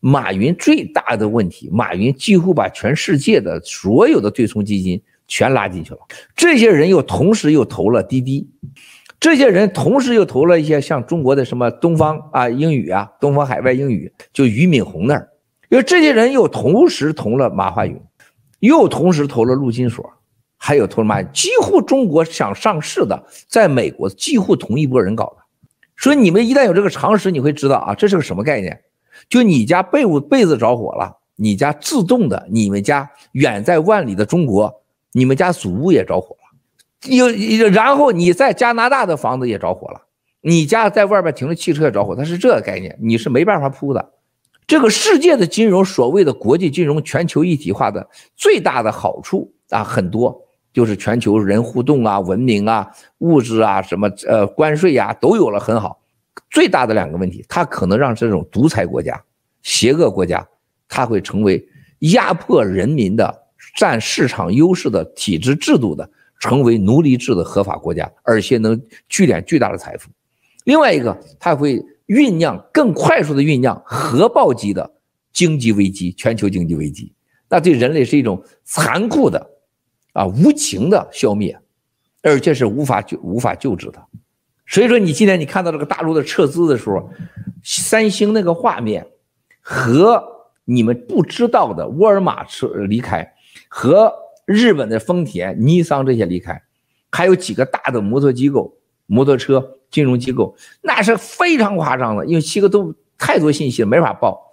马云最大的问题，马云几乎把全世界的所有的对冲基金全拉进去了。这些人又同时又投了滴滴，这些人同时又投了一些像中国的什么东方啊英语啊，东方海外英语，就俞敏洪那儿。因为这些人又同时投了马化云，又同时投了陆金所，还有投了马，几乎中国想上市的，在美国几乎同一波人搞的。所以你们一旦有这个常识，你会知道啊，这是个什么概念？就你家被褥被子着火了，你家自动的，你们家远在万里的中国，你们家祖屋也着火了，又然后你在加拿大的房子也着火了，你家在外边停的汽车也着火，它是这个概念，你是没办法铺的。这个世界的金融，所谓的国际金融全球一体化的最大的好处啊，很多就是全球人互动啊、文明啊、物质啊、什么呃关税呀、啊、都有了很好。最大的两个问题，它可能让这种独裁国家、邪恶国家，它会成为压迫人民的、占市场优势的体制制度的，成为奴隶制的合法国家，而且能聚敛巨大的财富。另外一个，它会酝酿更快速的酝酿核爆级的经济危机、全球经济危机，那对人类是一种残酷的、啊无情的消灭，而且是无法救、无法救治的。所以说，你今天你看到这个大陆的撤资的时候，三星那个画面，和你们不知道的沃尔玛撤离开，和日本的丰田、尼桑这些离开，还有几个大的摩托机构、摩托车金融机构，那是非常夸张的，因为七个都太多信息了，没法报。